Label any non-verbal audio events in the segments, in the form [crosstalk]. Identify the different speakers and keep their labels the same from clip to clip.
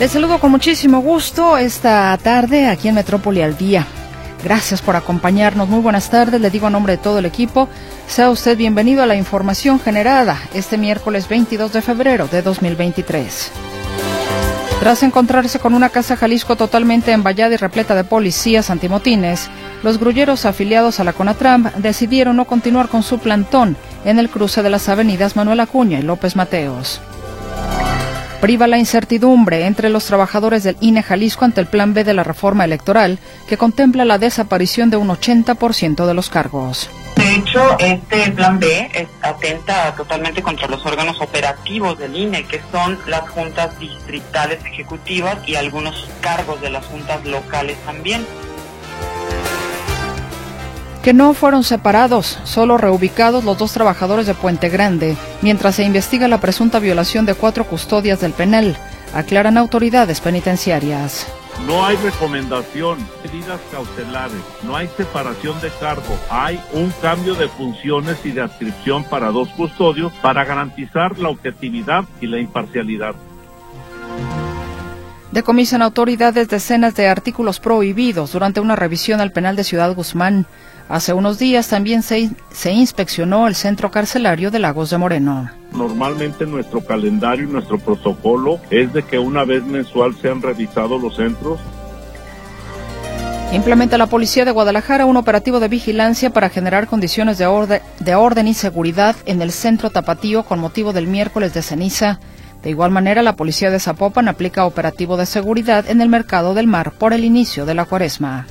Speaker 1: Les saludo con muchísimo gusto esta tarde aquí en Metrópoli al Día. Gracias por acompañarnos. Muy buenas tardes. Le digo a nombre de todo el equipo, sea usted bienvenido a la información generada este miércoles 22 de febrero de 2023. Tras encontrarse con una casa Jalisco totalmente envallada y repleta de policías antimotines, los grulleros afiliados a la CONATRAM decidieron no continuar con su plantón en el cruce de las avenidas Manuel Acuña y López Mateos priva la incertidumbre entre los trabajadores del INE Jalisco ante el plan B de la reforma electoral, que contempla la desaparición de un 80% de los cargos.
Speaker 2: De hecho, este plan B atenta totalmente contra los órganos operativos del INE, que son las juntas distritales ejecutivas y algunos cargos de las juntas locales también
Speaker 1: que no fueron separados, solo reubicados los dos trabajadores de Puente Grande, mientras se investiga la presunta violación de cuatro custodias del penal, aclaran autoridades penitenciarias.
Speaker 3: No hay recomendación, medidas cautelares, no hay separación de cargo, hay un cambio de funciones y de adscripción para dos custodios para garantizar la objetividad y la imparcialidad.
Speaker 1: Decomisan autoridades decenas de artículos prohibidos durante una revisión al penal de Ciudad Guzmán. Hace unos días también se, se, inspeccionó el centro carcelario de Lagos de Moreno.
Speaker 3: Normalmente nuestro calendario y nuestro protocolo es de que una vez mensual sean revisados los centros.
Speaker 1: Implementa la Policía de Guadalajara un operativo de vigilancia para generar condiciones de, orden, de orden y seguridad en el centro tapatío con motivo del miércoles de ceniza. De igual manera, la Policía de Zapopan aplica operativo de seguridad en el mercado del mar por el inicio de la cuaresma.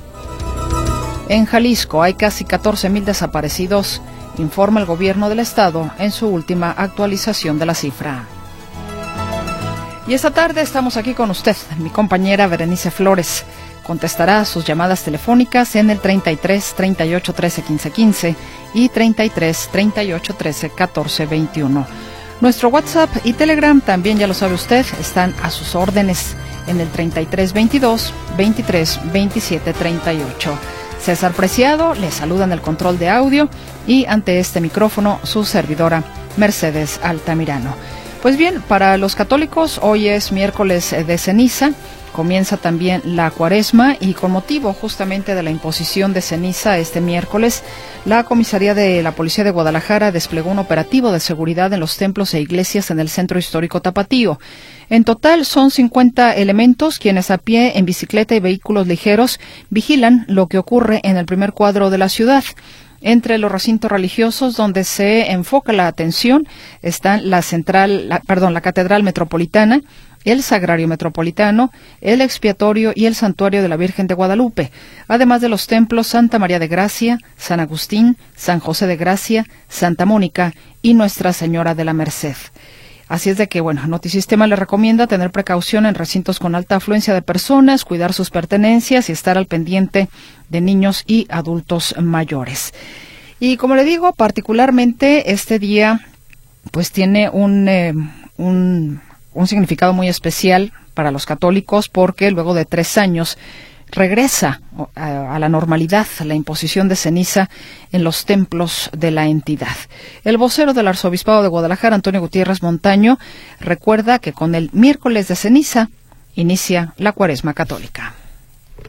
Speaker 1: En Jalisco hay casi 14.000 desaparecidos, informa el gobierno del estado en su última actualización de la cifra. Y esta tarde estamos aquí con usted, mi compañera Berenice Flores. Contestará sus llamadas telefónicas en el 33 38 13 15 15 y 33 38 13 14 21. Nuestro WhatsApp y Telegram también ya lo sabe usted, están a sus órdenes en el 33 22 23 27 38. César Preciado le saluda en el control de audio y ante este micrófono su servidora Mercedes Altamirano. Pues bien, para los católicos hoy es miércoles de ceniza, comienza también la cuaresma y con motivo justamente de la imposición de ceniza este miércoles, la comisaría de la Policía de Guadalajara desplegó un operativo de seguridad en los templos e iglesias en el centro histórico tapatío. En total son 50 elementos quienes a pie, en bicicleta y vehículos ligeros vigilan lo que ocurre en el primer cuadro de la ciudad. Entre los recintos religiosos donde se enfoca la atención están la central, perdón, la Catedral Metropolitana, el Sagrario Metropolitano, el Expiatorio y el Santuario de la Virgen de Guadalupe, además de los templos Santa María de Gracia, San Agustín, San José de Gracia, Santa Mónica y Nuestra Señora de la Merced. Así es de que, bueno, Notisistema le recomienda tener precaución en recintos con alta afluencia de personas, cuidar sus pertenencias y estar al pendiente de niños y adultos mayores. Y como le digo, particularmente este día, pues tiene un, eh, un, un significado muy especial para los católicos porque luego de tres años regresa a, la normalidad la imposición de ceniza en los templos de la entidad. El vocero del Arzobispado de Guadalajara, Antonio Gutiérrez Montaño, recuerda que con el miércoles de ceniza inicia la cuaresma católica.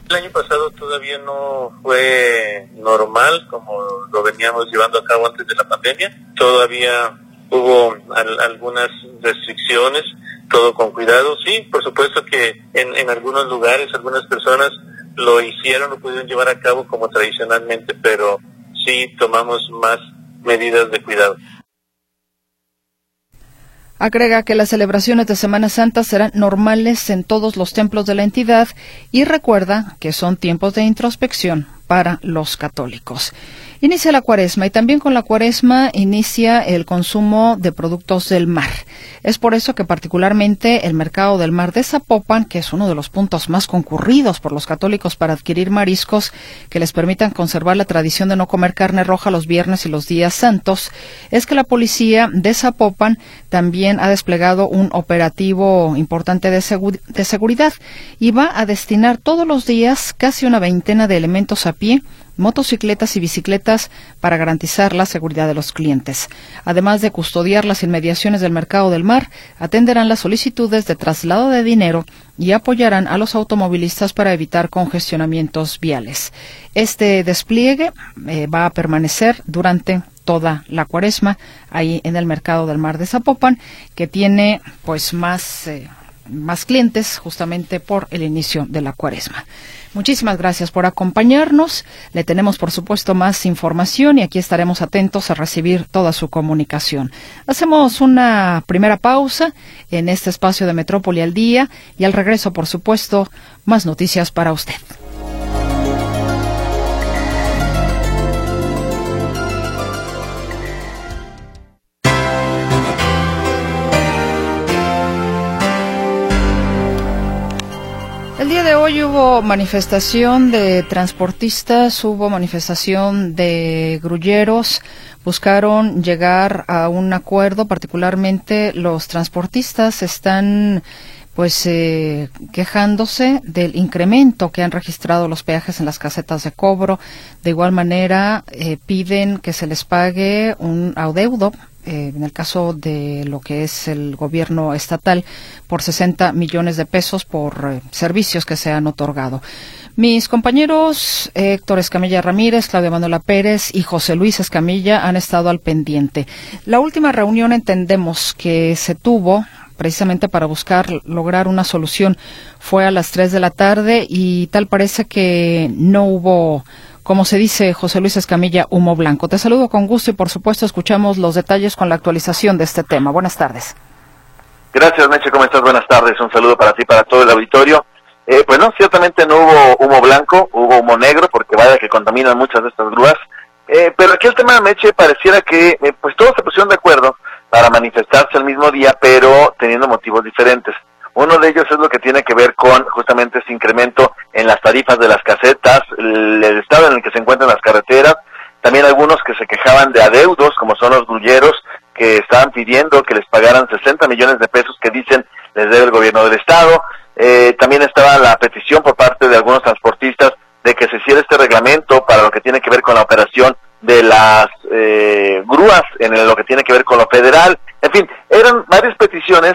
Speaker 4: El año pasado todavía no fue normal como lo veníamos llevando a cabo antes de la pandemia. Todavía hubo algunas restricciones, todo con cuidado. Sí, por supuesto que en, en algunos lugares, algunas personas lo hicieron, lo pudieron llevar a cabo como tradicionalmente, pero sí tomamos más medidas de cuidado.
Speaker 1: Agrega que las celebraciones de Semana Santa serán normales en todos los templos de la entidad y recuerda que son tiempos de introspección para los católicos. Inicia la cuaresma y también con la cuaresma inicia el consumo de productos del mar. Es por eso que particularmente el mercado del mar de Zapopan, que es uno de los puntos más concurridos por los católicos para adquirir mariscos que les permitan conservar la tradición de no comer carne roja los viernes y los días santos, es que la policía de Zapopan también ha desplegado un operativo importante de, de seguridad y va a destinar todos los días casi una veintena de elementos a pie motocicletas y bicicletas para garantizar la seguridad de los clientes. Además de custodiar las inmediaciones del mercado del mar, atenderán las solicitudes de traslado de dinero y apoyarán a los automovilistas para evitar congestionamientos viales. Este despliegue eh, va a permanecer durante toda la cuaresma ahí en el mercado del mar de Zapopan, que tiene pues más, eh, más clientes justamente por el inicio de la cuaresma. Muchísimas gracias por acompañarnos. Le tenemos, por supuesto, más información y aquí estaremos atentos a recibir toda su comunicación. Hacemos una primera pausa en este espacio de Metrópoli al día y al regreso, por supuesto, más noticias para usted. Hoy hubo manifestación de transportistas, hubo manifestación de grulleros, buscaron llegar a un acuerdo, particularmente los transportistas están pues eh, quejándose del incremento que han registrado los peajes en las casetas de cobro. De igual manera, eh, piden que se les pague un adeudo eh, en el caso de lo que es el gobierno estatal, por 60 millones de pesos por eh, servicios que se han otorgado. Mis compañeros Héctor Escamilla Ramírez, Claudia Manuela Pérez y José Luis Escamilla han estado al pendiente. La última reunión entendemos que se tuvo precisamente para buscar lograr una solución fue a las 3 de la tarde y tal parece que no hubo como se dice José Luis Escamilla, humo blanco. Te saludo con gusto y por supuesto escuchamos los detalles con la actualización de este tema. Buenas tardes.
Speaker 5: Gracias, Meche, ¿cómo estás? Buenas tardes. Un saludo para ti, para todo el auditorio. Eh, pues no, ciertamente no hubo humo blanco, hubo humo negro, porque vaya que contaminan muchas de estas grúas. Eh, pero aquí el tema, Meche, pareciera que eh, pues todos se pusieron de acuerdo para manifestarse el mismo día, pero teniendo motivos diferentes. Uno de ellos es lo que tiene que ver con justamente ese incremento en las tarifas de las casetas, el, estado en el que se encuentran las carreteras, también algunos que se quejaban de adeudos, como son los grulleros, que estaban pidiendo que les pagaran 60 millones de pesos que dicen les debe el gobierno del estado. Eh, también estaba la petición por parte de algunos transportistas de que se hiciera este reglamento para lo que tiene que ver con la operación de las eh, grúas, en lo que tiene que ver con lo federal. En fin, eran varias peticiones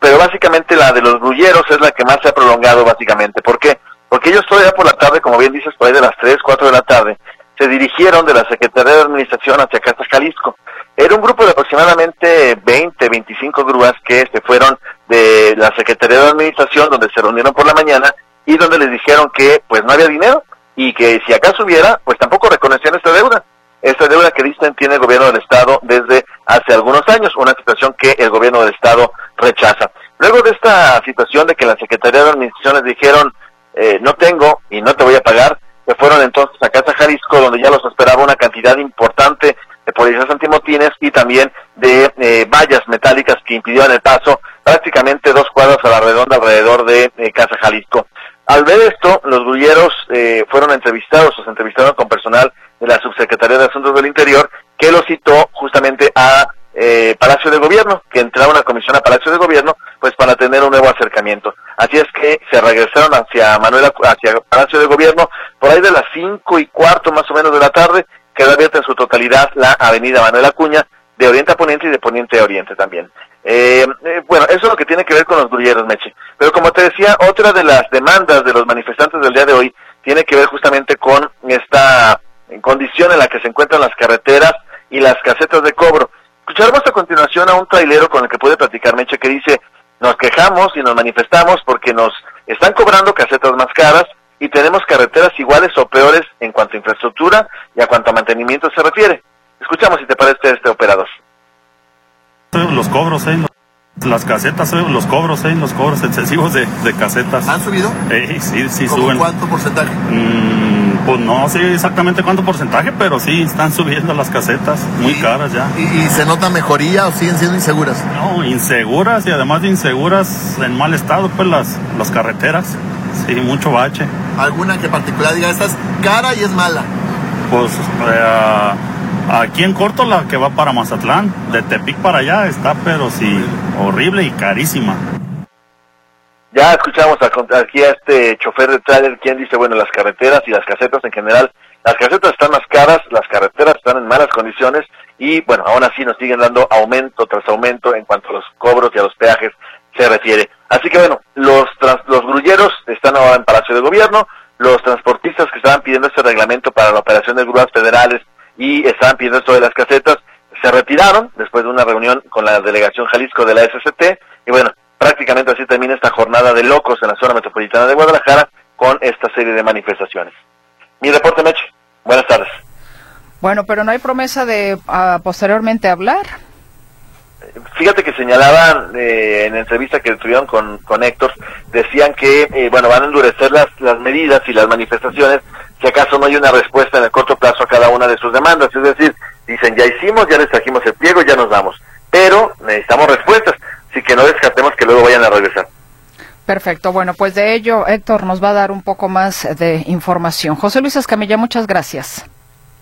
Speaker 5: pero básicamente la de los grulleros es la que más se ha prolongado básicamente. ¿Por qué? Porque ellos todavía por la tarde, como bien dices, por ahí de las 3, 4 de la tarde, se dirigieron de la Secretaría de Administración hacia Casa Jalisco. Era un grupo de aproximadamente 20, 25 grúas que se fueron de la Secretaría de Administración, donde se reunieron por la mañana y donde les dijeron que pues no había dinero y que si acaso hubiera, pues tampoco reconocían esta deuda. Esta deuda que dicen tiene el gobierno del Estado desde hace algunos años, una situación que el gobierno del Estado rechaza. Luego de esta situación de que la Secretaría de Administración les dijeron, eh, no tengo y no te voy a pagar, se fueron entonces a Casa Jalisco, donde ya los esperaba una cantidad importante de policías antimotines y también de eh, vallas metálicas que impidieron el paso, prácticamente dos cuadras a la redonda alrededor de Casa Jalisco. Al ver esto, los grulleros eh, fueron entrevistados, se entrevistaron con personal de la Subsecretaría de Asuntos del Interior, que lo citó justamente a eh, Palacio de Gobierno, que entraba una comisión a Palacio de Gobierno, pues para tener un nuevo acercamiento. Así es que se regresaron hacia Manuel, hacia Palacio de Gobierno, por ahí de las cinco y cuarto más o menos de la tarde, quedó abierta en su totalidad la avenida Manuel Acuña, de oriente a poniente y de poniente a oriente también. Eh, eh, bueno, eso es lo que tiene que ver con los grulleros, Meche. Pero como te decía, otra de las demandas de los manifestantes del día de hoy tiene que ver justamente con esta condición en la que se encuentran las carreteras y las casetas de cobro. Escucharemos a continuación a un trailero con el que puede platicar Meche que dice, nos quejamos y nos manifestamos porque nos están cobrando casetas más caras y tenemos carreteras iguales o peores en cuanto a infraestructura y a cuanto a mantenimiento se refiere. Escuchamos si te parece este operador.
Speaker 6: Los cobros, ¿eh? Las casetas, los cobros, ¿eh? Los cobros excesivos de, casetas.
Speaker 7: ¿Han subido?
Speaker 6: Eh, sí, sí, suben.
Speaker 7: ¿Cuánto porcentaje?
Speaker 6: Mm, Pues no sé exactamente cuánto porcentaje, pero sí, están subiendo las casetas, muy caras ya.
Speaker 7: ¿Y, se nota mejoría o siguen siendo inseguras?
Speaker 6: No, inseguras y además de inseguras, en mal estado, pues las, las carreteras. Sí, mucho bache.
Speaker 7: ¿Alguna que particular diga, esta es cara y es mala?
Speaker 6: Pues eh, aquí en corto la que va para Mazatlán, de Tepic para allá está, pero sí, horrible y carísima.
Speaker 5: Ya escuchamos aquí a este chofer de trailer quien dice, bueno, las carreteras y las casetas en general, las casetas están más caras, las carreteras están en malas condiciones y bueno, aún así nos siguen dando aumento tras aumento en cuanto a los cobros y a los peajes se refiere. Así que bueno, los, los grulleros están ahora en Palacio de Gobierno, los transportistas que estaban pidiendo este reglamento para la operación de grúas federales y estaban pidiendo esto de las casetas, se retiraron después de una reunión con la delegación Jalisco de la SCT y bueno, prácticamente así termina esta jornada de locos en la zona metropolitana de Guadalajara con esta serie de manifestaciones. Mi reporte, Meche. Buenas tardes.
Speaker 1: Bueno, pero no hay promesa de ah, posteriormente hablar.
Speaker 5: Fíjate que señalaban eh, en la entrevista que tuvieron con, con Héctor, decían que eh, bueno van a endurecer las, las medidas y las manifestaciones si acaso no hay una respuesta en el corto plazo a cada una de sus demandas. Es decir, dicen ya hicimos, ya les trajimos el pliego, ya nos vamos. Pero necesitamos respuestas que no descartemos que luego vayan a regresar.
Speaker 1: Perfecto. Bueno, pues de ello Héctor nos va a dar un poco más de información. José Luis Escamilla, muchas gracias.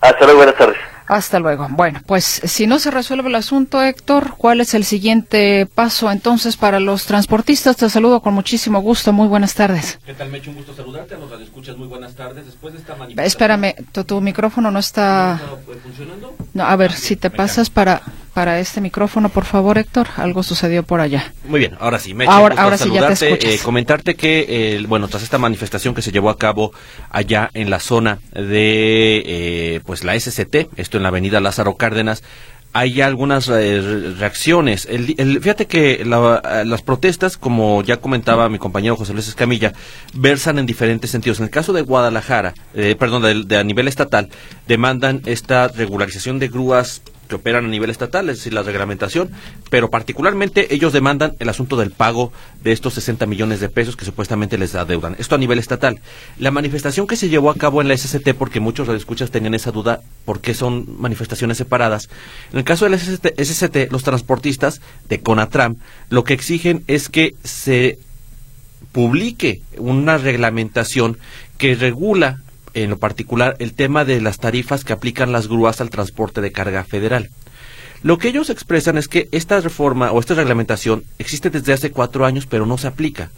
Speaker 5: Hasta luego, buenas tardes.
Speaker 1: Hasta luego. Bueno, pues si no se resuelve el asunto, Héctor, ¿cuál es el siguiente paso entonces para los transportistas? Te saludo con muchísimo gusto. Muy buenas tardes.
Speaker 8: ¿Qué tal, Mecho? Un gusto saludarte. A los escuchas, muy buenas tardes. Después de esta
Speaker 1: Espérame, tu, micrófono no está... funcionando? No, a ver, si te pasas para para este micrófono, por favor, Héctor. Algo sucedió por allá.
Speaker 8: Muy bien, ahora sí.
Speaker 1: Meche, ahora, ahora sí, ya te
Speaker 8: eh, comentarte que, eh, bueno, tras esta manifestación que se llevó a cabo allá en la zona de, eh, pues, la SCT, esto en la avenida Lázaro Cárdenas, hay algunas reacciones. El, fíjate que las protestas, como ya comentaba mi compañero José Luis Escamilla, versan en diferentes sentidos. En el caso de Guadalajara, perdón, de, a nivel estatal, demandan esta regularización de grúas que operan a nivel estatal, es decir, la reglamentación, pero particularmente ellos demandan el asunto del pago de estos 60 millones de pesos que supuestamente les adeudan. Esto a nivel estatal. La manifestación que se llevó a cabo en la SCT, porque muchos radioescuchas tenían esa duda, ¿por qué son manifestaciones separadas? En el caso de la SCT, los transportistas de Conatram lo que exigen es que se publique una reglamentación que regula en lo particular el tema de las tarifas que aplican las grúas al transporte de carga federal. Lo que ellos expresan es que esta reforma o esta reglamentación existe desde hace cuatro años, pero no se aplica.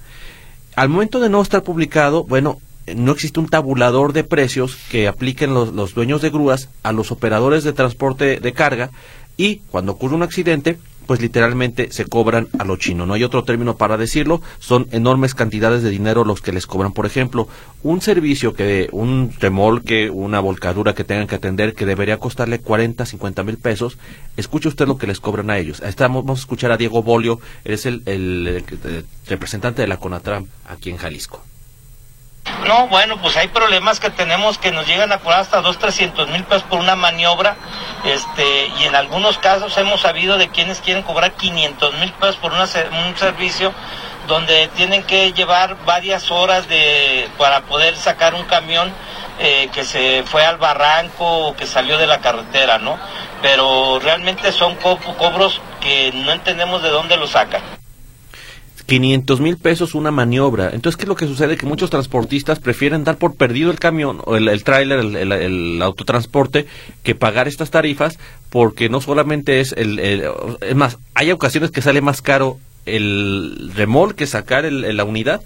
Speaker 8: Al momento de no estar publicado, bueno, no existe un tabulador de precios que apliquen los, los dueños de grúas a los operadores de transporte de carga y cuando ocurre un accidente, pues literalmente se cobran a lo chino. No hay otro término para decirlo, son enormes cantidades de dinero los que les cobran. Por ejemplo, un servicio que, un remolque, una volcadura que tengan que atender que debería costarle 40, 50 mil pesos, escuche usted lo que les cobran a ellos. Estamos, vamos a escuchar a Diego Bolio, es el, el representante de la CONATRAM aquí en Jalisco.
Speaker 9: No, bueno, pues hay problemas que tenemos que nos llegan a cobrar hasta dos, trescientos mil pesos por una maniobra, este, y en algunos casos hemos sabido de quienes quieren cobrar 500 mil pesos por un servicio donde tienen que llevar varias horas de, para poder sacar un camión eh, que se fue al barranco o que salió de la carretera, ¿no? Pero realmente son cobros que no entendemos de dónde lo sacan.
Speaker 8: 500 mil pesos una maniobra. Entonces, ¿qué es lo que sucede? Que muchos transportistas prefieren dar por perdido el camión o el, el tráiler, el, autotransporte, que pagar estas tarifas, porque no solamente es el, Es más, hay ocasiones que sale más caro el remolque, sacar la unidad,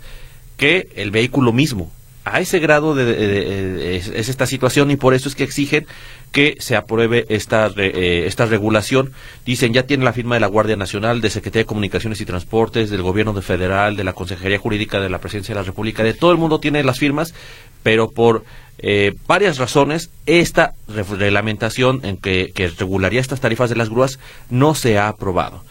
Speaker 8: que el vehículo mismo a ese grado de, es, esta situación y por eso es que exigen que se apruebe esta, eh, esta regulación. Dicen, ya tiene la firma de la Guardia Nacional, de Secretaría de Comunicaciones y Transportes, del Gobierno de Federal, de la Consejería Jurídica de la Presidencia de la República, de todo el mundo tiene las firmas, pero por eh, varias razones esta reglamentación en que, que regularía estas tarifas de las grúas no se ha aprobado.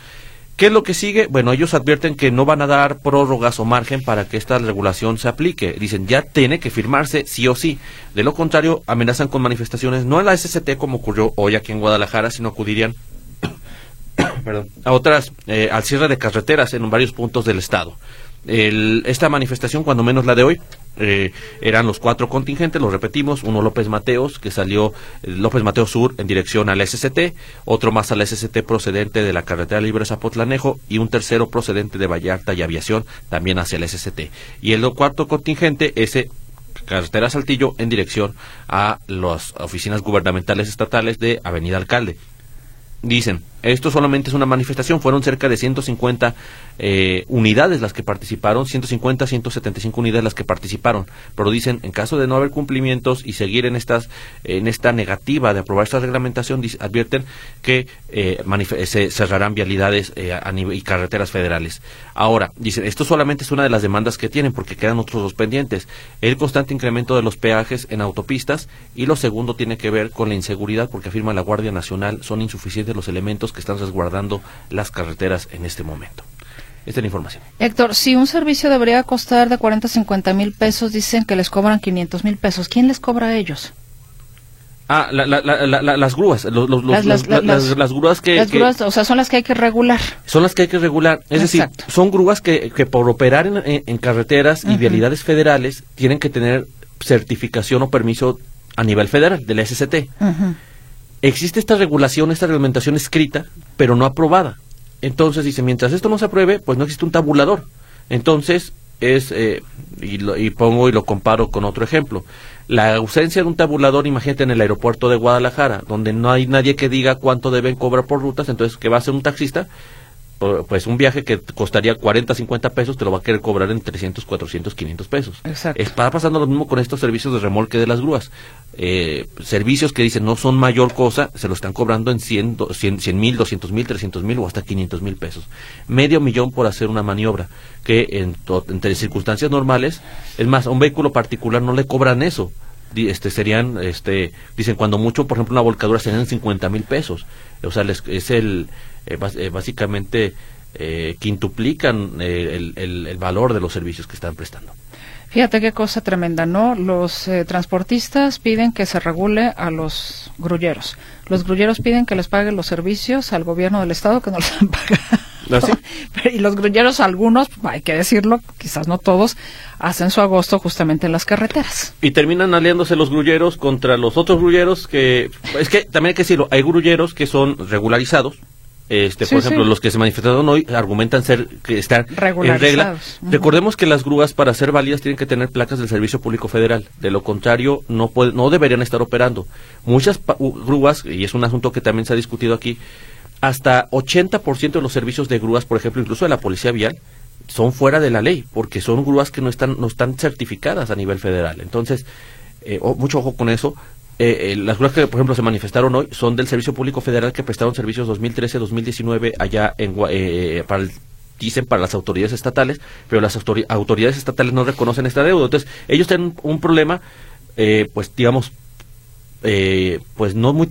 Speaker 8: ¿Qué es lo que sigue? Bueno, ellos advierten que no van a dar prórrogas o margen para que esta regulación se aplique. Dicen, ya tiene que firmarse sí o sí. De lo contrario, amenazan con manifestaciones, no en la SCT como ocurrió hoy aquí en Guadalajara, sino acudirían [coughs] a otras, eh, al cierre de carreteras en varios puntos del estado. El, esta manifestación, cuando menos la de hoy, eh, eran los cuatro contingentes, los repetimos, uno López Mateos, que salió eh, López Mateos Sur en dirección al SCT, otro más al SCT procedente de la carretera libre Zapotlanejo y un tercero procedente de Vallarta y Aviación también hacia el SCT. Y el cuarto contingente, ese carretera Saltillo en dirección a las oficinas gubernamentales estatales de Avenida Alcalde. Dicen, esto solamente es una manifestación, fueron cerca de 150 eh, unidades las que participaron, 150, 175 unidades las que participaron, pero dicen, en caso de no haber cumplimientos y seguir en estas en esta negativa de aprobar esta reglamentación, advierten que eh, se cerrarán vialidades eh, y carreteras federales. Ahora, dicen, esto solamente es una de las demandas que tienen porque quedan otros dos pendientes, el constante incremento de los peajes en autopistas y lo segundo tiene que ver con la inseguridad porque afirma la Guardia Nacional son insuficientes los elementos que están resguardando las carreteras en este momento. Esta es la información.
Speaker 1: Héctor, si un servicio debería costar de 40 a 50 mil pesos, dicen que les cobran 500 mil pesos. ¿Quién les cobra a ellos?
Speaker 8: Ah, las grúas, las, grúas que...
Speaker 1: Las grúas, o sea, son las que hay que regular.
Speaker 8: Son las que hay que regular. Es decir, son grúas que, que por operar en, carreteras y vialidades federales tienen que tener certificación o permiso a nivel federal del SCT existe esta regulación, esta reglamentación escrita, pero no aprobada. Entonces dice, mientras esto no se apruebe, pues no existe un tabulador. Entonces es, eh, y, lo, y pongo y lo comparo con otro ejemplo, la ausencia de un tabulador, imagínate en el aeropuerto de Guadalajara, donde no hay nadie que diga cuánto deben cobrar por rutas, entonces, ¿qué va a ser un taxista? Pues un viaje que costaría 40, 50 pesos, te lo va a querer cobrar en 300, 400, 500 pesos.
Speaker 1: Exacto.
Speaker 8: Está pasando lo mismo con estos servicios de remolque de las grúas. Eh, servicios que dicen no son mayor cosa, se lo están cobrando en 100, 100 mil, 200 mil, 300 mil o hasta 500 mil pesos. Medio millón por hacer una maniobra, que en entre circunstancias normales, es más, a un vehículo particular no le cobran eso. Este serían, este, dicen cuando mucho, por ejemplo, una volcadura serían 50 mil pesos. O sea, es el, básicamente eh, quintuplican el, el, valor de los servicios que están prestando.
Speaker 1: Fíjate qué cosa tremenda, ¿no? Los transportistas piden que se regule a los grulleros. Los grulleros piden que les paguen los servicios al gobierno del Estado que no les han [laughs] pagado. ¿Ah, y los grulleros, algunos, hay que decirlo, quizás no todos, hacen su agosto justamente en las carreteras.
Speaker 8: Y terminan aliándose los grulleros contra los otros grulleros que, es que también hay que decirlo, hay grulleros que son regularizados, este, por ejemplo, los que se manifestaron hoy argumentan ser que estar en regla. Recordemos que las grúas para ser válidas tienen que tener placas del Servicio Público Federal. De lo contrario, no no deberían estar operando. Muchas grúas y es un asunto que también se ha discutido aquí, hasta 80% de los servicios de grúas, por ejemplo, incluso de la Policía Vial, son fuera de la ley, porque son grúas que no están no están certificadas a nivel federal. Entonces, eh, mucho ojo con eso. Eh, eh, las grúas que, por ejemplo, se manifestaron hoy son del Servicio Público Federal que prestaron servicios 2013-2019 allá en eh, para dicen para las autoridades estatales, pero las autoridades estatales no reconocen esta deuda. Entonces, ellos tienen un problema, pues digamos, pues no muy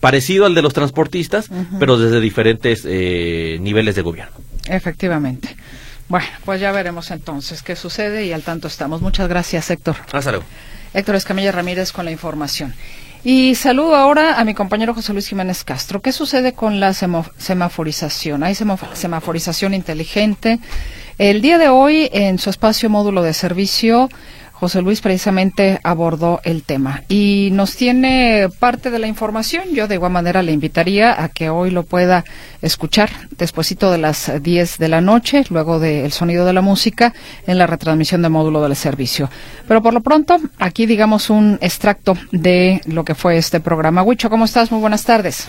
Speaker 8: parecido al de los transportistas, pero desde diferentes niveles de gobierno.
Speaker 1: Efectivamente. Bueno, pues ya veremos entonces qué sucede y al tanto estamos. Muchas gracias, Héctor.
Speaker 8: Hasta luego.
Speaker 1: Héctor Escamilla Ramírez con la información. Y saludo ahora a mi compañero José Luis Jiménez Castro. ¿Qué sucede con la semaforización? ¿Hay semaforización inteligente? El día de hoy, en su espacio módulo de servicio, José Luis precisamente abordó el tema y nos tiene parte de la información. Yo de igual manera le invitaría a que hoy lo pueda escuchar despuesito de las 10 de la noche, luego del sonido de la música, en la retransmisión de módulo del servicio. Pero por lo pronto, aquí digamos un extracto de lo que fue este programa. Huicho, ¿cómo estás? Muy buenas tardes.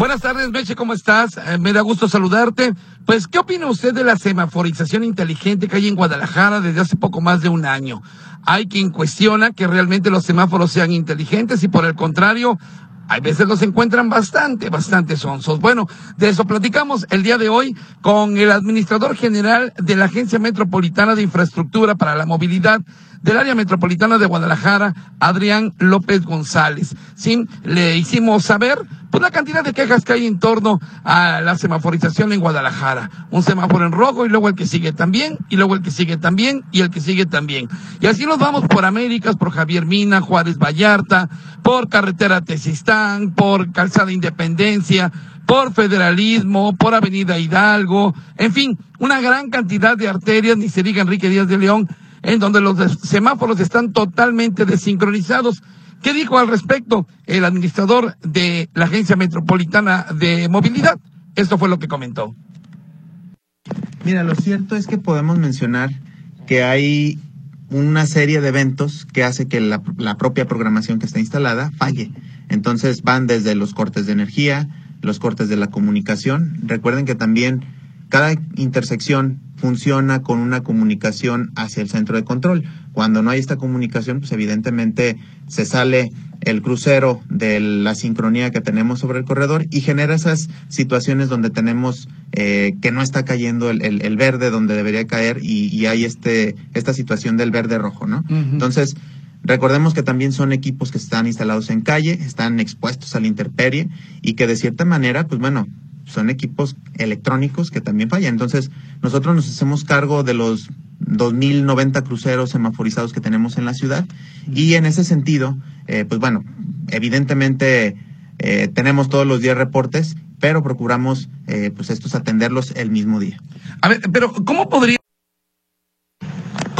Speaker 10: Buenas tardes, Meche, ¿cómo estás? Eh, me da gusto saludarte. Pues, ¿qué opina usted de la semaforización inteligente que hay en Guadalajara desde hace poco más de un año? Hay quien cuestiona que realmente los semáforos sean inteligentes y por el contrario, hay veces los encuentran bastante, bastante sonsos. Bueno, de eso platicamos el día de hoy con el administrador general de la Agencia Metropolitana de Infraestructura para la Movilidad del área metropolitana de Guadalajara, Adrián López González. Sí, le hicimos saber pues la cantidad de quejas que hay en torno a la semaforización en Guadalajara. Un semáforo en rojo y luego el que sigue también, y luego el que sigue también, y el que sigue también. Y así nos vamos por Américas, por Javier Mina, Juárez Vallarta, por carretera Tesistán, por Calzada Independencia, por federalismo, por Avenida Hidalgo, en fin, una gran cantidad de arterias, ni se diga Enrique Díaz de León, en donde los semáforos están totalmente desincronizados. ¿Qué dijo al respecto el administrador de la Agencia Metropolitana de Movilidad? Esto fue lo que comentó.
Speaker 11: Mira, lo cierto es que podemos mencionar que hay una serie de eventos que hace que la, propia programación que está instalada falle. Entonces van desde los cortes de energía, los cortes de la comunicación. Recuerden que también cada intersección funciona con una comunicación hacia el centro de control. Cuando no hay esta comunicación, pues evidentemente se sale el crucero de la sincronía que tenemos sobre el corredor y genera esas situaciones donde tenemos eh, que no está cayendo el, verde donde debería caer y, hay este esta situación del verde rojo, ¿no? Entonces, Recordemos que también son equipos que están instalados en calle, están expuestos a la intemperie y que de cierta manera, pues bueno, son equipos electrónicos que también fallan. Entonces, nosotros nos hacemos cargo de los 2.090 cruceros semaforizados que tenemos en la ciudad y en ese sentido, eh, pues bueno, evidentemente eh, tenemos todos los días reportes, pero procuramos eh, pues estos atenderlos el mismo día.
Speaker 10: A ver, pero ¿cómo podría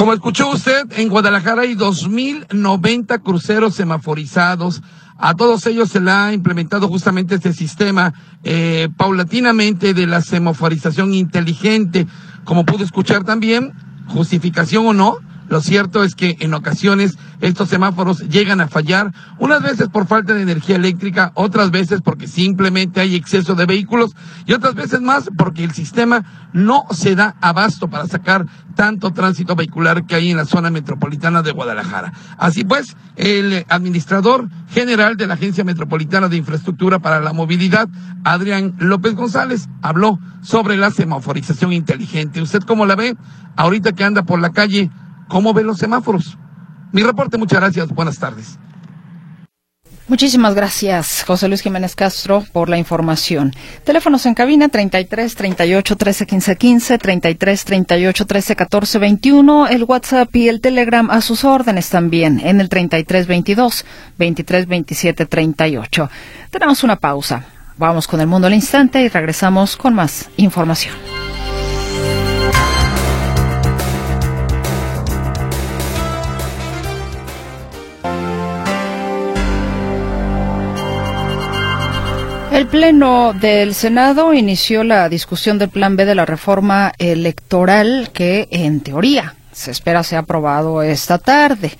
Speaker 10: como escuchó usted, en Guadalajara hay 2.090 cruceros semaforizados. A todos ellos se le ha implementado justamente este sistema eh, paulatinamente de la semaforización inteligente. Como pudo escuchar también, justificación o no, lo cierto es que en ocasiones estos semáforos llegan a fallar, unas veces por falta de energía eléctrica, otras veces porque simplemente hay exceso de vehículos y otras veces más porque el sistema no se da abasto para sacar tanto tránsito vehicular que hay en la zona metropolitana de Guadalajara. Así pues, el administrador general de la Agencia Metropolitana de Infraestructura para la Movilidad, Adrián López González, habló sobre la semaforización inteligente. ¿Usted cómo la ve? Ahorita que anda por la calle, ¿Cómo ven los semáforos? Mi reporte, muchas gracias. Buenas tardes.
Speaker 1: Muchísimas gracias, José Luis Jiménez Castro, por la información. Teléfonos en cabina 33 38 13 15 15, 33 38 13 14 21, el WhatsApp y el Telegram a sus órdenes también en el 33 22 23 27 38. Tenemos una pausa. Vamos con el mundo al instante y regresamos con más información. El Pleno del Senado inició la discusión del Plan B de la reforma electoral que, en teoría, se espera sea aprobado esta tarde.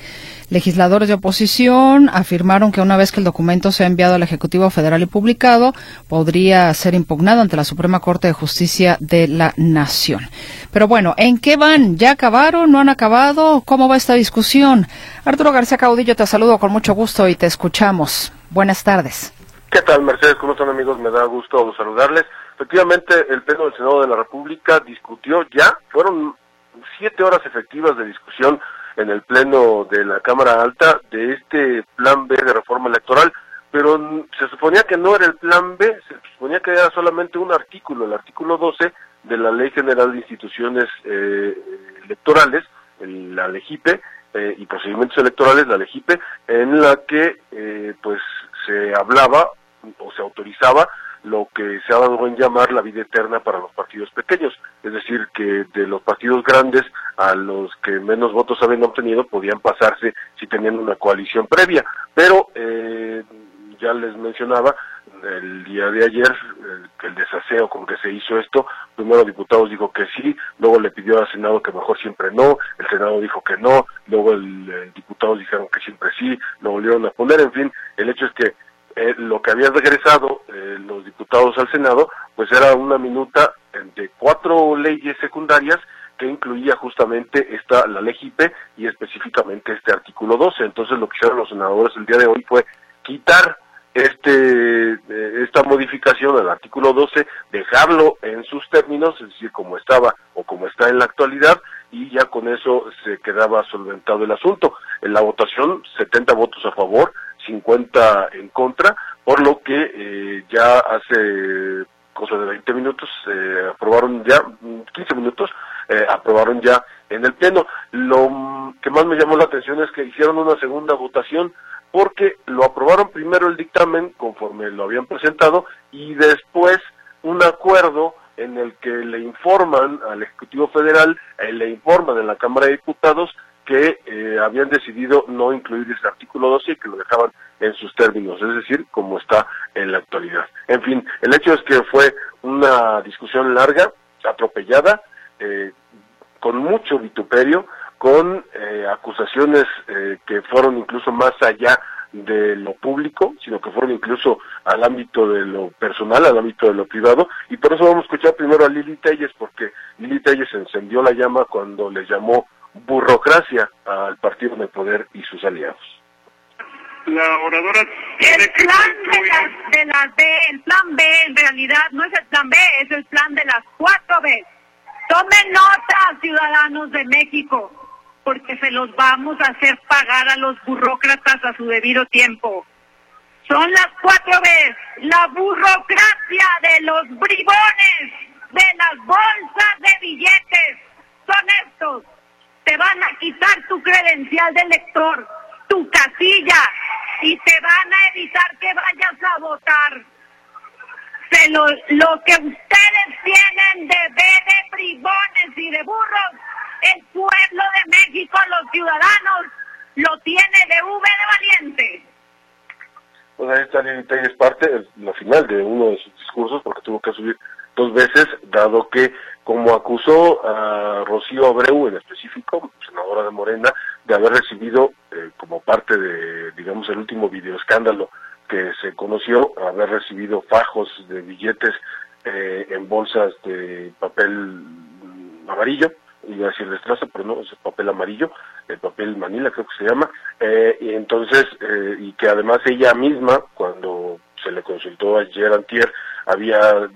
Speaker 1: Legisladores de oposición afirmaron que una vez que el documento sea enviado al Ejecutivo Federal y publicado, podría ser impugnado ante la Suprema Corte de Justicia de la Nación. Pero bueno, ¿en qué van? ¿Ya acabaron? ¿No han acabado? ¿Cómo va esta discusión? Arturo García Caudillo, te saludo con mucho gusto y te escuchamos. Buenas tardes.
Speaker 12: ¿Qué tal, Mercedes? ¿Cómo están, amigos? Me da gusto saludarles. Efectivamente, el Pleno del Senado de la República discutió ya, fueron siete horas efectivas de discusión en el Pleno de la Cámara Alta de este Plan B de reforma electoral, pero se suponía que no era el Plan B, se suponía que era solamente un artículo, el artículo 12 de la Ley General de Instituciones eh, Electorales, la LEGIPE, eh, y procedimientos electorales, la LEGIPE, en la que eh, pues se hablaba o se autorizaba lo que se ha dado en llamar la vida eterna para los partidos pequeños, es decir, que de los partidos grandes a los que menos votos habían obtenido podían pasarse si tenían una coalición previa, pero eh, ya les mencionaba el día de ayer el, el desaseo con que se hizo esto, primero diputados dijo que sí, luego le pidió al Senado que mejor siempre no, el Senado dijo que no, luego el, diputados dijeron que siempre sí, lo volvieron a poner, en fin, el hecho es que eh, lo que habían regresado eh, los diputados al Senado, pues era una minuta de cuatro leyes secundarias que incluía justamente esta la ley IPE y específicamente este artículo 12. Entonces lo que hicieron los senadores el día de hoy fue quitar este eh, esta modificación al artículo 12, dejarlo en sus términos, es decir, como estaba o como está en la actualidad, y ya con eso se quedaba solventado el asunto. En la votación, 70 votos a favor, 50 en contra, por lo que eh, ya hace cosa de 20 minutos eh, aprobaron ya, 15 minutos, eh, aprobaron ya en el Pleno. Lo que más me llamó la atención es que hicieron una segunda votación porque lo aprobaron primero el dictamen conforme lo habían presentado y después un acuerdo en el que le informan al Ejecutivo Federal, eh, le informan en la Cámara de Diputados que eh, habían decidido no incluir ese artículo 12 y que lo dejaban en sus términos, es decir, como está en la actualidad. En fin, el hecho es que fue una discusión larga, atropellada, eh, con mucho vituperio, con eh, acusaciones eh, que fueron incluso más allá de lo público, sino que fueron incluso al ámbito de lo personal, al ámbito de lo privado, y por eso vamos a escuchar primero a Lili Telles, porque Lili Telles encendió la llama cuando le llamó burocracia al partido de poder y sus aliados.
Speaker 13: La oradora
Speaker 14: el plan de de las B, el plan B en realidad no es el plan B, es el plan de las cuatro B. Tomen nota, ciudadanos de México porque se los vamos a hacer pagar a los burócratas a su debido tiempo. Son las cuatro veces la burocracia de los bribones, de las bolsas de billetes. Son estos. Te van a quitar tu credencial de lector, tu casilla, y te van a evitar que vayas a votar. Se lo, que ustedes tienen de de bribones y de burros el pueblo de México, los ciudadanos, lo tiene de V de valiente.
Speaker 12: Pues ahí está Lili es parte, la final de uno de sus discursos, porque tuvo que subir dos veces, dado que, como acusó a Rocío Abreu en específico, senadora de Morena, de haber recibido, eh, como parte de, digamos, el último videoescándalo que se conoció, haber recibido fajos de billetes eh, en bolsas de papel amarillo, iba a decir destraza, pero no, es el papel amarillo, el papel manila creo que se llama, eh, y entonces, eh, y que además ella misma, cuando se le consultó ayer antier, había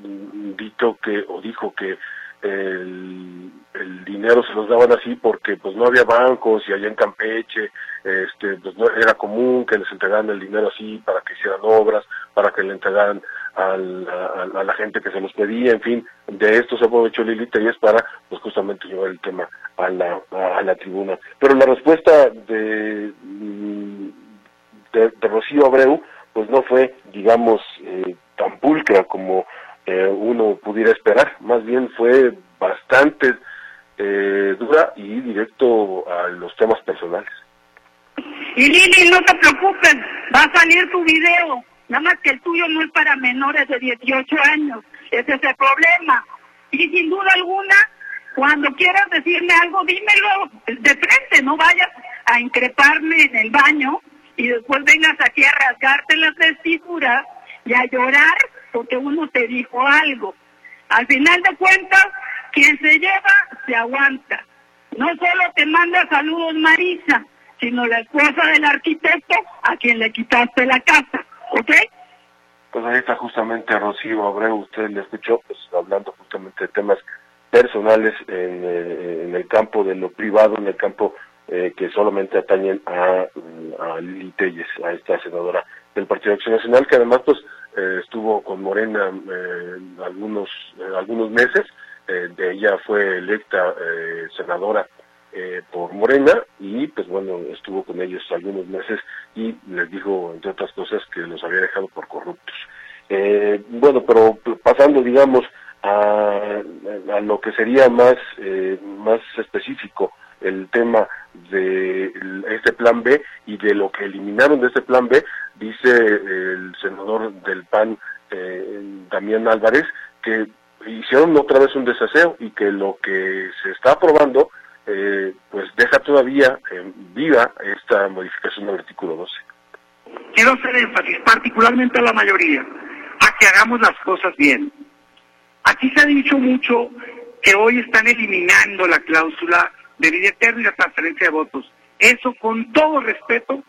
Speaker 12: dicho que, o dijo que el, dinero se los daban así porque pues no había bancos y allá en Campeche este pues no era común que les entregaran el dinero así para que hicieran obras para que le entregaran al, a, a, la gente que se los pedía en fin de esto se aprovechó Lilita y es para pues justamente llevar el tema a la a, la tribuna. Pero la respuesta de de, de Rocío Abreu pues no fue digamos eh, tan pulcra como eh, uno pudiera esperar. Más bien fue bastante eh, dura y directo a los temas personales.
Speaker 14: Y Lili, no te preocupes, va a salir tu video. Nada más que el tuyo no es para menores de 18 años. Ese es el problema. Y sin duda alguna, cuando quieras decirme algo, dímelo de frente. No vayas a increparme en el baño y después vengas aquí a rasgarte las vestiduras y a llorar porque uno te dijo algo. Al final de cuentas, quien se lleva, se aguanta. No solo te manda saludos Marisa, sino la esposa del arquitecto a quien le quitaste la casa, ¿ok?
Speaker 12: Pues ahí está justamente Rocío Abreu, usted le escuchó, pues hablando justamente de temas personales en, eh, el campo de lo privado, en el campo eh, que solamente atañen a, a Lili Telles, a esta senadora del Partido de Acción Nacional, que además pues eh, estuvo con Morena eh, algunos eh, algunos meses, de ella fue electa senadora por Morena y pues bueno estuvo con ellos algunos meses y les dijo entre otras cosas que los había dejado por corruptos. bueno, pero pasando digamos a, a lo que sería más más específico el tema de este plan B y de lo que eliminaron de este plan B, dice el senador del PAN, eh, Damián Álvarez, que hicieron otra vez un desaseo y que lo que se está aprobando eh, pues deja todavía eh, viva esta modificación del artículo 12.
Speaker 13: Quiero hacer énfasis particularmente a la mayoría, a que hagamos las cosas bien. Aquí se ha dicho mucho que hoy están eliminando la cláusula de vida eterna y la transferencia de votos. Eso con todo respeto,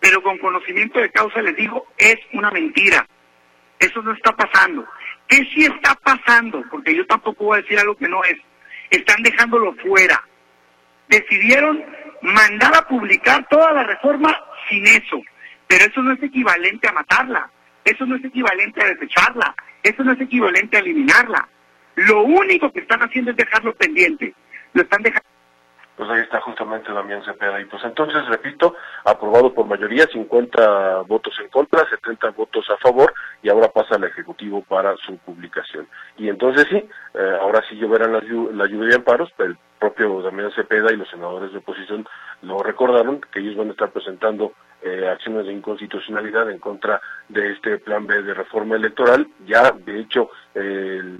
Speaker 13: pero con conocimiento de causa les digo, es una mentira. Eso no está pasando. ¿Qué sí está pasando? Porque yo tampoco voy a decir algo que no es. Están dejándolo fuera. Decidieron mandar a publicar toda la reforma sin eso. Pero eso no es equivalente a matarla. Eso no es equivalente a desecharla. Eso no es equivalente a eliminarla. Lo único que están haciendo es dejarlo pendiente. Lo están dejando
Speaker 12: pues ahí está justamente Damián Cepeda. Y pues entonces, repito, aprobado por mayoría, 50 votos en contra, 70 votos a favor, y ahora pasa al Ejecutivo para su publicación. Y entonces sí, eh, ahora sí lloverán la, la lluvia de amparos, pero el propio Damián Cepeda y los senadores de oposición lo recordaron, que ellos van a estar presentando eh, acciones de inconstitucionalidad en contra de este plan B de reforma electoral. Ya, de hecho, el,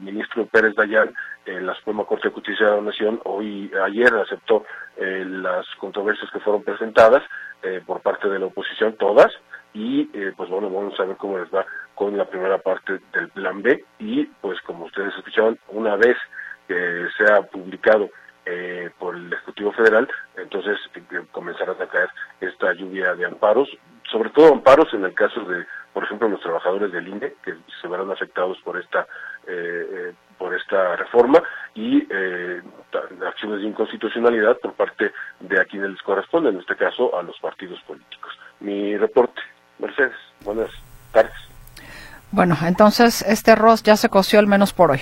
Speaker 12: ministro Pérez Dayán en la Suprema Corte de Justicia de la Nación hoy ayer aceptó eh, las controversias que fueron presentadas eh, por parte de la oposición, todas, y pues bueno, vamos a ver cómo les va con la primera parte del plan B y pues como ustedes escuchaban, una vez que sea publicado eh, por el Ejecutivo Federal, entonces eh, comenzarán a caer esta lluvia de amparos, sobre todo amparos en el caso de, por ejemplo, los trabajadores del INE, que se verán afectados por esta eh, por esta reforma y acciones de inconstitucionalidad por parte de a quienes les corresponde, en este caso a los partidos políticos. Mi reporte, Mercedes, buenas tardes.
Speaker 1: Bueno, entonces este arroz ya se coció al menos por hoy.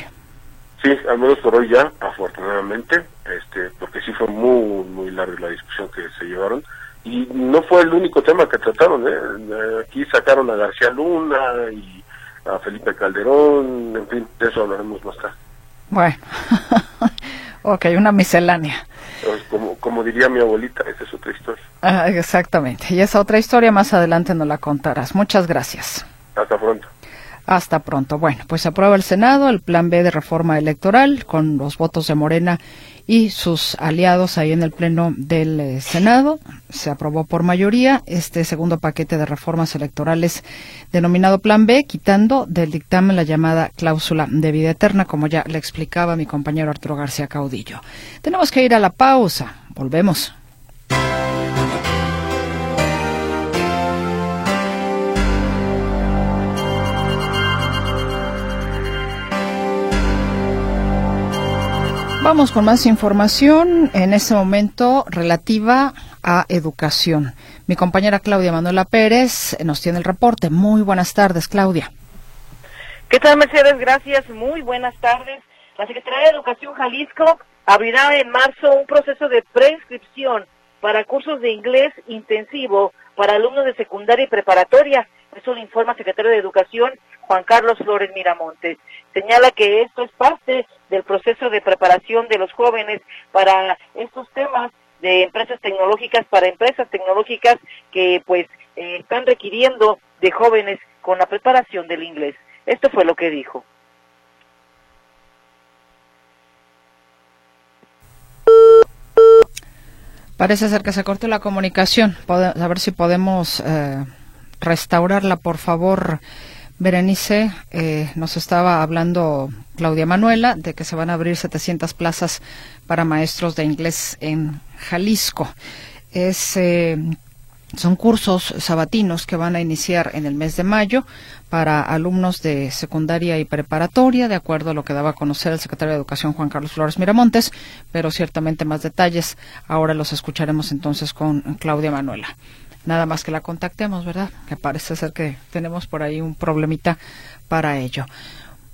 Speaker 12: Sí, al menos por hoy ya, afortunadamente, este, porque sí fue muy, muy larga la discusión que se llevaron. Y no fue el único tema que trataron, ¿eh? Aquí sacaron a García Luna y a Felipe Calderón, en fin, de eso hablaremos más tarde.
Speaker 1: Bueno, [laughs] ok, una miscelánea.
Speaker 12: Pues, como, como diría mi abuelita, esa es otra historia.
Speaker 1: Ah, exactamente, y esa otra historia más adelante nos la contarás. Muchas gracias.
Speaker 12: Hasta pronto.
Speaker 1: Hasta pronto. Bueno, pues aprueba el Senado el plan B de reforma electoral con los votos de Morena y sus aliados ahí en el Pleno del eh, Senado. Se aprobó por mayoría este segundo paquete de reformas electorales denominado Plan B, quitando del dictamen la llamada cláusula de vida eterna, como ya le explicaba mi compañero Arturo García Caudillo. Tenemos que ir a la pausa. Volvemos. Vamos con más información en este momento relativa a educación. Mi compañera Claudia Manuela Pérez nos tiene el reporte. Muy buenas tardes, Claudia.
Speaker 15: ¿Qué tal, Mercedes? Gracias. Muy buenas tardes. La Secretaría de Educación Jalisco abrirá en marzo un proceso de preinscripción para cursos de inglés intensivo para alumnos de secundaria y preparatoria. Eso lo informa el secretario de Educación, Juan Carlos Flores Miramonte. Señala que esto es parte del proceso de preparación de los jóvenes para estos temas de empresas tecnológicas, para empresas tecnológicas que pues eh, están requiriendo de jóvenes con la preparación del inglés. Esto fue lo que dijo.
Speaker 1: Parece ser que se cortó la comunicación. A ver si podemos eh, restaurarla, por favor. Berenice, eh, nos estaba hablando Claudia Manuela de que se van a abrir 700 plazas para maestros de inglés en Jalisco. Es, eh, son cursos sabatinos que van a iniciar en el mes de mayo para alumnos de secundaria y preparatoria, de acuerdo a lo que daba a conocer el secretario de Educación Juan Carlos Flores Miramontes, pero ciertamente más detalles ahora los escucharemos entonces con Claudia Manuela nada más que la contactemos, ¿verdad? Que parece ser que tenemos por ahí un problemita para ello.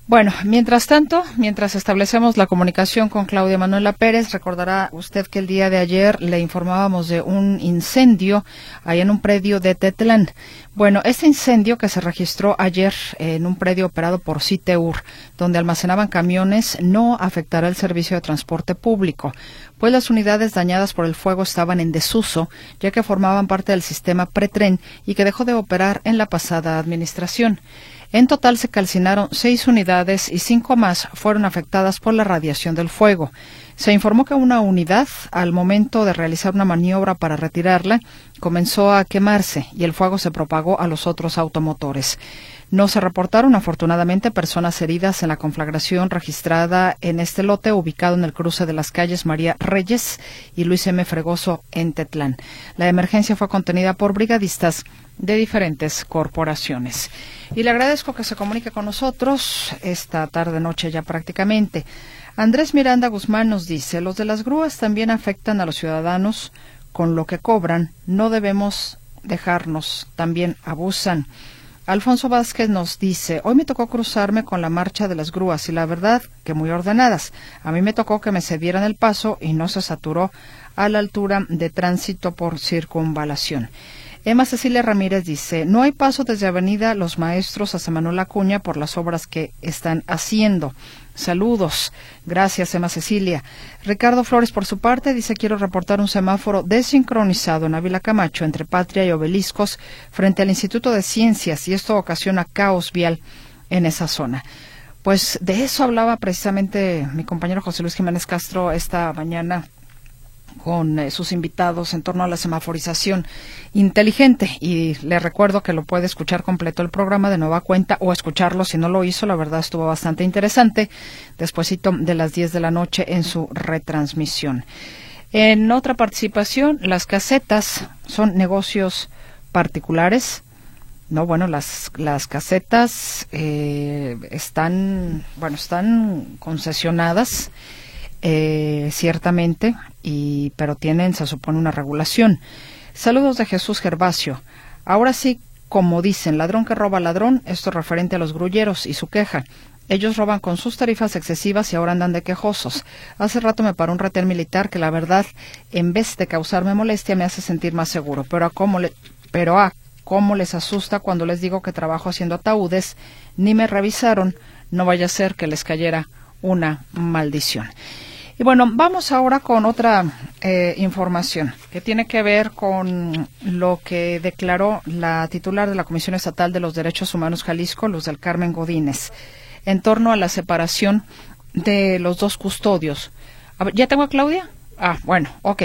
Speaker 1: Bueno, mientras tanto, mientras establecemos la comunicación con Claudia Manuela Pérez, recordará usted que el día de ayer le informábamos de un incendio ahí en un predio de Tetlán. Bueno, este incendio que se registró ayer en un predio operado por Citeur, donde almacenaban camiones, no afectará el servicio de transporte público, pues las unidades dañadas por el fuego estaban en desuso, ya que formaban parte del sistema pretren y que dejó de operar en la pasada administración. En total se calcinaron seis unidades y cinco más fueron afectadas por la radiación del fuego. Se informó que una unidad, al momento de realizar una maniobra para retirarla, comenzó a quemarse y el fuego se propagó a los otros automotores. No se reportaron, afortunadamente, personas heridas en la conflagración registrada en este lote ubicado en el cruce de las calles María Reyes y Luis M. Fregoso en Tetlán. La emergencia fue contenida por brigadistas de diferentes corporaciones. Y le agradezco que se comunique con nosotros esta tarde noche ya prácticamente. Andrés Miranda Guzmán nos dice, los de las grúas también afectan a los ciudadanos con lo que cobran, no debemos dejarnos, también abusan. Alfonso Vázquez nos dice, hoy me tocó cruzarme con la marcha de las grúas y la verdad que muy ordenadas. A mí me tocó que me cedieran el paso y no se saturó a la altura de tránsito por circunvalación. Emma Cecilia Ramírez dice, no hay paso desde Avenida Los Maestros a Manuel Acuña por las obras que están haciendo. Saludos. Gracias, Emma Cecilia. Ricardo Flores, por su parte, dice, quiero reportar un semáforo desincronizado en Ávila Camacho entre Patria y Obeliscos frente al Instituto de Ciencias y esto ocasiona caos vial en esa zona. Pues de eso hablaba precisamente mi compañero José Luis Jiménez Castro esta mañana con eh, sus invitados en torno a la semaforización inteligente y le recuerdo que lo puede escuchar completo el programa de nueva cuenta o escucharlo si no lo hizo, la verdad estuvo bastante interesante despuesito de las 10 de la noche en su retransmisión. En otra participación, las casetas son negocios particulares. No, bueno, las, las casetas eh, están, bueno, están concesionadas eh, ciertamente, y, pero tienen, se supone, una regulación. Saludos de Jesús Gervasio. Ahora sí, como dicen, ladrón que roba ladrón, esto referente a los grulleros y su queja. Ellos roban con sus tarifas excesivas y ahora andan de quejosos. Hace rato me paró un retén militar que la verdad, en vez de causarme molestia, me hace sentir más seguro. Pero a cómo, le, pero a cómo les asusta cuando les digo que trabajo haciendo ataúdes, ni me revisaron, no vaya a ser que les cayera una maldición. Y bueno, vamos ahora con otra eh, información que tiene que ver con lo que declaró la titular de la Comisión Estatal de los Derechos Humanos Jalisco, Luz del Carmen Godínez, en torno a la separación de los dos custodios. ¿Ya tengo a Claudia? Ah, bueno, ok.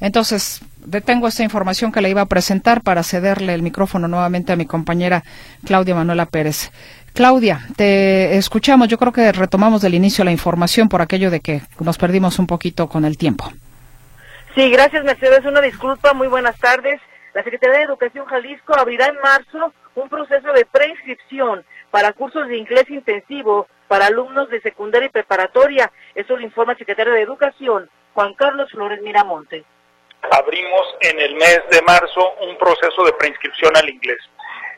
Speaker 1: Entonces, detengo esta información que le iba a presentar para cederle el micrófono nuevamente a mi compañera Claudia Manuela Pérez. Claudia, te escuchamos. Yo creo que retomamos del inicio la información por aquello de que nos perdimos un poquito con el tiempo.
Speaker 15: Sí, gracias Mercedes. Una disculpa. Muy buenas tardes. La Secretaría de Educación Jalisco abrirá en marzo un proceso de preinscripción para cursos de inglés intensivo para alumnos de secundaria y preparatoria. Eso lo informa el secretario de Educación, Juan Carlos Flores Miramonte.
Speaker 16: Abrimos en el mes de marzo un proceso de preinscripción al inglés.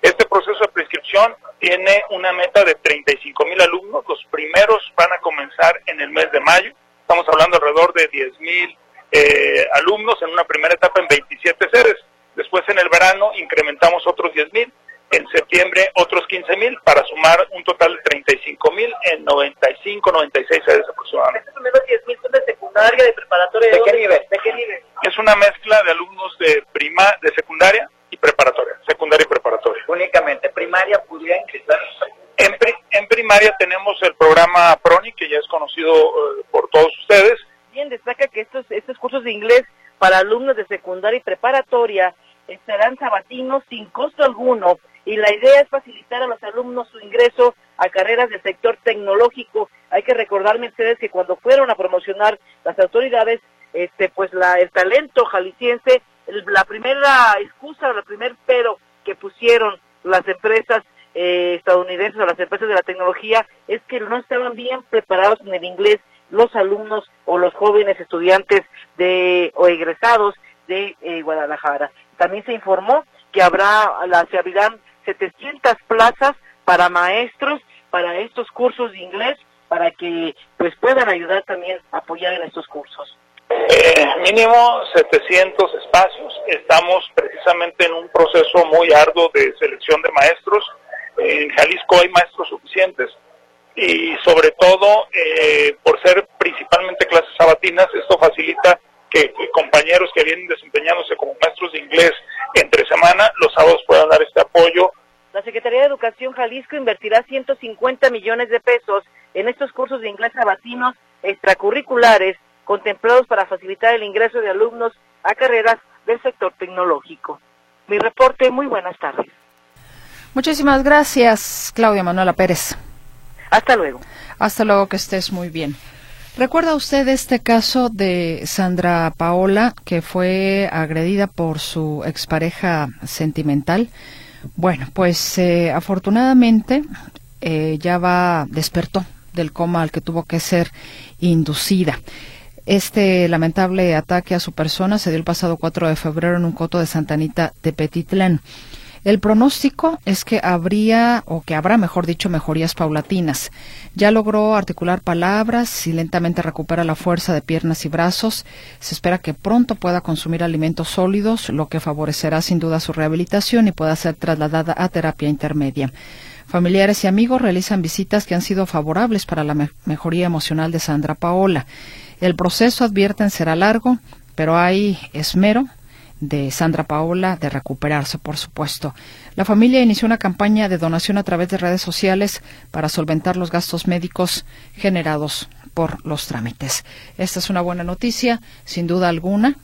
Speaker 16: Este proceso de preinscripción tiene una meta de 35 mil alumnos. Los primeros van a comenzar en el mes de mayo. Estamos hablando alrededor de 10 mil eh, alumnos en una primera etapa en 27 sedes. Después en el verano incrementamos otros 10 mil. En septiembre otros 15 mil para sumar un total de 35 mil en 95, 96 sedes aproximadamente.
Speaker 15: ¿Estos primeros 10 mil son de secundaria, de preparatoria?
Speaker 16: ¿De, qué nivel?
Speaker 15: ¿De qué nivel?
Speaker 16: Es una mezcla de alumnos de prima, de secundaria y preparatoria, secundaria y preparatoria.
Speaker 17: Únicamente, primaria pudiera ingresar.
Speaker 16: En, en primaria tenemos el programa PRONI, que ya es conocido eh, por todos ustedes.
Speaker 15: Bien, destaca que estos, estos cursos de inglés para alumnos de secundaria y preparatoria estarán sabatinos sin costo alguno y la idea es facilitar a los alumnos su ingreso a carreras del sector tecnológico. Hay que recordar, Mercedes, que cuando fueron a promocionar las autoridades, este, pues la, el talento jalisciense la primera excusa, el primer pero que pusieron las empresas eh, estadounidenses o las empresas de la tecnología es que no estaban bien preparados en el inglés los alumnos o los jóvenes estudiantes de o egresados de eh, Guadalajara. También se informó que habrá, se abrirán 700 plazas para maestros para estos cursos de inglés para que pues puedan ayudar también a apoyar en estos cursos.
Speaker 16: Eh, mínimo 700 espacios. Estamos precisamente en un proceso muy arduo de selección de maestros. En Jalisco hay maestros suficientes y sobre todo eh, por ser principalmente clases sabatinas, esto facilita que, compañeros que vienen desempeñándose como maestros de inglés entre semana, los sábados puedan dar este apoyo.
Speaker 15: La Secretaría de Educación Jalisco invertirá 150 millones de pesos en estos cursos de inglés sabatinos extracurriculares contemplados para facilitar el ingreso de alumnos a carreras del sector tecnológico. Mi reporte, muy buenas tardes.
Speaker 1: Muchísimas gracias, Claudia Manuela Pérez.
Speaker 15: Hasta luego.
Speaker 1: Hasta luego, que estés muy bien. ¿Recuerda usted este caso de Sandra Paola, que fue agredida por su expareja sentimental? Bueno, pues eh, afortunadamente eh, ya va, despertó del coma al que tuvo que ser inducida. Este lamentable ataque a su persona se dio el pasado 4 de febrero en un coto de Santa Anita de Petitlán. El pronóstico es que habría, o que habrá, mejor dicho, mejorías paulatinas. Ya logró articular palabras y lentamente recupera la fuerza de piernas y brazos. Se espera que pronto pueda consumir alimentos sólidos, lo que favorecerá sin duda su rehabilitación y pueda ser trasladada a terapia intermedia. Familiares y amigos realizan visitas que han sido favorables para la mejoría emocional de Sandra Paola. El proceso, advierten, será largo, pero hay esmero de Sandra Paola de recuperarse, por supuesto. La familia inició una campaña de donación a través de redes sociales para solventar los gastos médicos generados por los trámites. Esta es una buena noticia, sin duda alguna,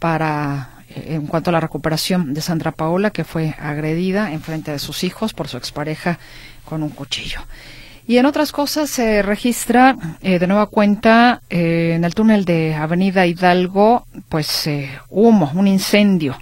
Speaker 1: para eh, en cuanto a la recuperación de Sandra Paola, que fue agredida en frente de sus hijos por su expareja con un cuchillo. Y en otras cosas se registra eh, de nueva cuenta eh, en el túnel de Avenida Hidalgo, pues eh, humo, un incendio.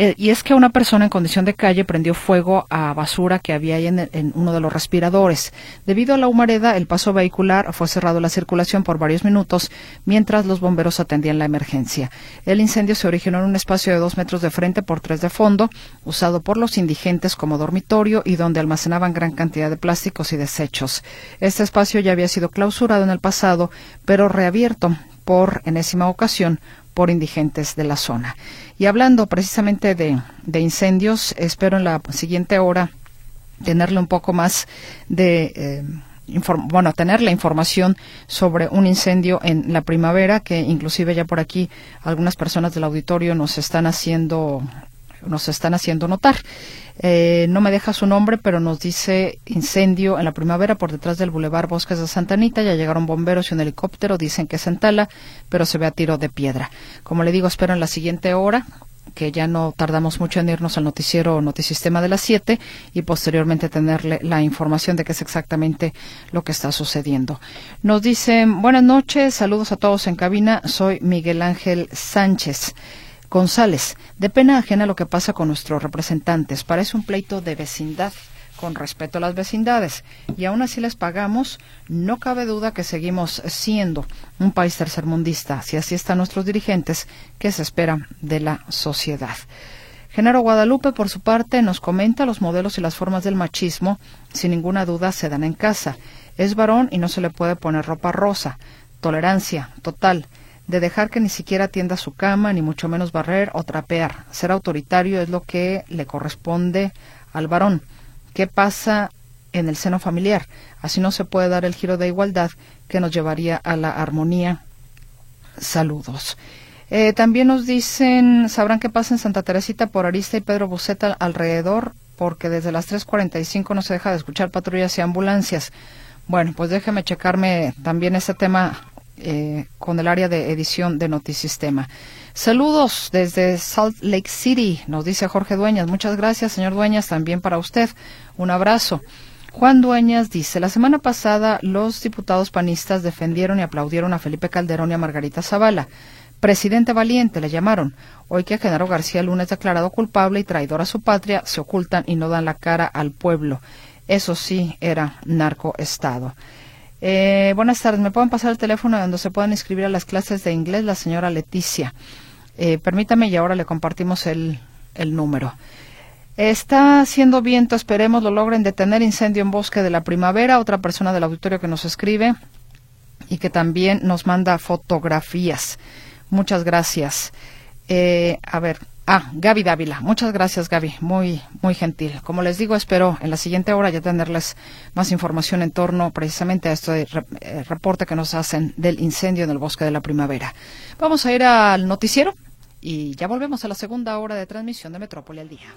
Speaker 1: Eh, y es que una persona en condición de calle prendió fuego a basura que había ahí en, uno de los respiradores. Debido a la humareda, el paso vehicular fue cerrado la circulación por varios minutos mientras los bomberos atendían la emergencia. El incendio se originó en un espacio de dos metros de frente por tres de fondo, usado por los indigentes como dormitorio y donde almacenaban gran cantidad de plásticos y desechos. Este espacio ya había sido clausurado en el pasado, pero reabierto por enésima ocasión por indigentes de la zona. Y hablando precisamente de, incendios, espero en la siguiente hora tenerle un poco más de eh, bueno, tener la información sobre un incendio en la primavera, que inclusive ya por aquí algunas personas del auditorio nos están haciendo nos están haciendo notar. Eh, no me deja su nombre, pero nos dice incendio en la primavera por detrás del Boulevard Bosques de Santa Anita. Ya llegaron bomberos y un helicóptero. Dicen que es en Tala, pero se ve a tiro de piedra. Como le digo, espero en la siguiente hora que ya no tardamos mucho en irnos al noticiero Notisistema de las 7 y posteriormente tenerle la información de qué es exactamente lo que está sucediendo. Nos dicen, buenas noches, saludos a todos en cabina, soy Miguel Ángel Sánchez. González, de pena ajena lo que pasa con nuestros representantes. Parece un pleito de vecindad con respeto a las vecindades y aún así les pagamos, no cabe duda que seguimos siendo un país tercermundista, si así están nuestros dirigentes, que se espera de la sociedad. Genaro Guadalupe, por su parte, nos comenta los modelos y las formas del machismo, sin ninguna duda se dan en casa. Es varón y no se le puede poner ropa rosa. Tolerancia total de dejar que ni siquiera atienda su cama, ni mucho menos barrer o trapear. Ser autoritario es lo que le corresponde al varón. ¿Qué pasa en el seno familiar? Así no se puede dar el giro de igualdad que nos llevaría a la armonía. Saludos. Eh, también nos dicen, sabrán qué pasa en Santa Teresita por Arista y Pedro Buceta alrededor, porque desde las 3.45 no se deja de escuchar patrullas y ambulancias. Bueno, pues déjeme checarme también ese tema eh, con el área de edición de Notisistema. Saludos desde Salt Lake City, nos dice Jorge Dueñas. Muchas gracias, señor Dueñas, también para usted. Un abrazo. Juan Dueñas dice, la semana pasada los diputados panistas defendieron y aplaudieron a Felipe Calderón y a Margarita Zavala. Presidente valiente le llamaron. Hoy que Genaro García Lunes declarado culpable y traidor a su patria, se ocultan y no dan la cara al pueblo. Eso sí era narcoestado. Eh, buenas tardes. ¿Me pueden pasar el teléfono donde se puedan inscribir a las clases de inglés? La señora Leticia. Eh, permítame y ahora le compartimos el, el número. Está haciendo viento, esperemos lo logren detener incendio en bosque de la primavera. Otra persona del auditorio que nos escribe y que también nos manda fotografías. Muchas gracias. Eh, a ver, Ah, Gaby Dávila. Muchas gracias, Gaby. Muy, muy gentil. Como les digo, espero en la siguiente hora ya tenerles más información en torno precisamente a este eh, reporte que nos hacen del incendio en el bosque de la primavera. Vamos a ir al noticiero y ya volvemos a la segunda hora de transmisión de Metrópoli al día.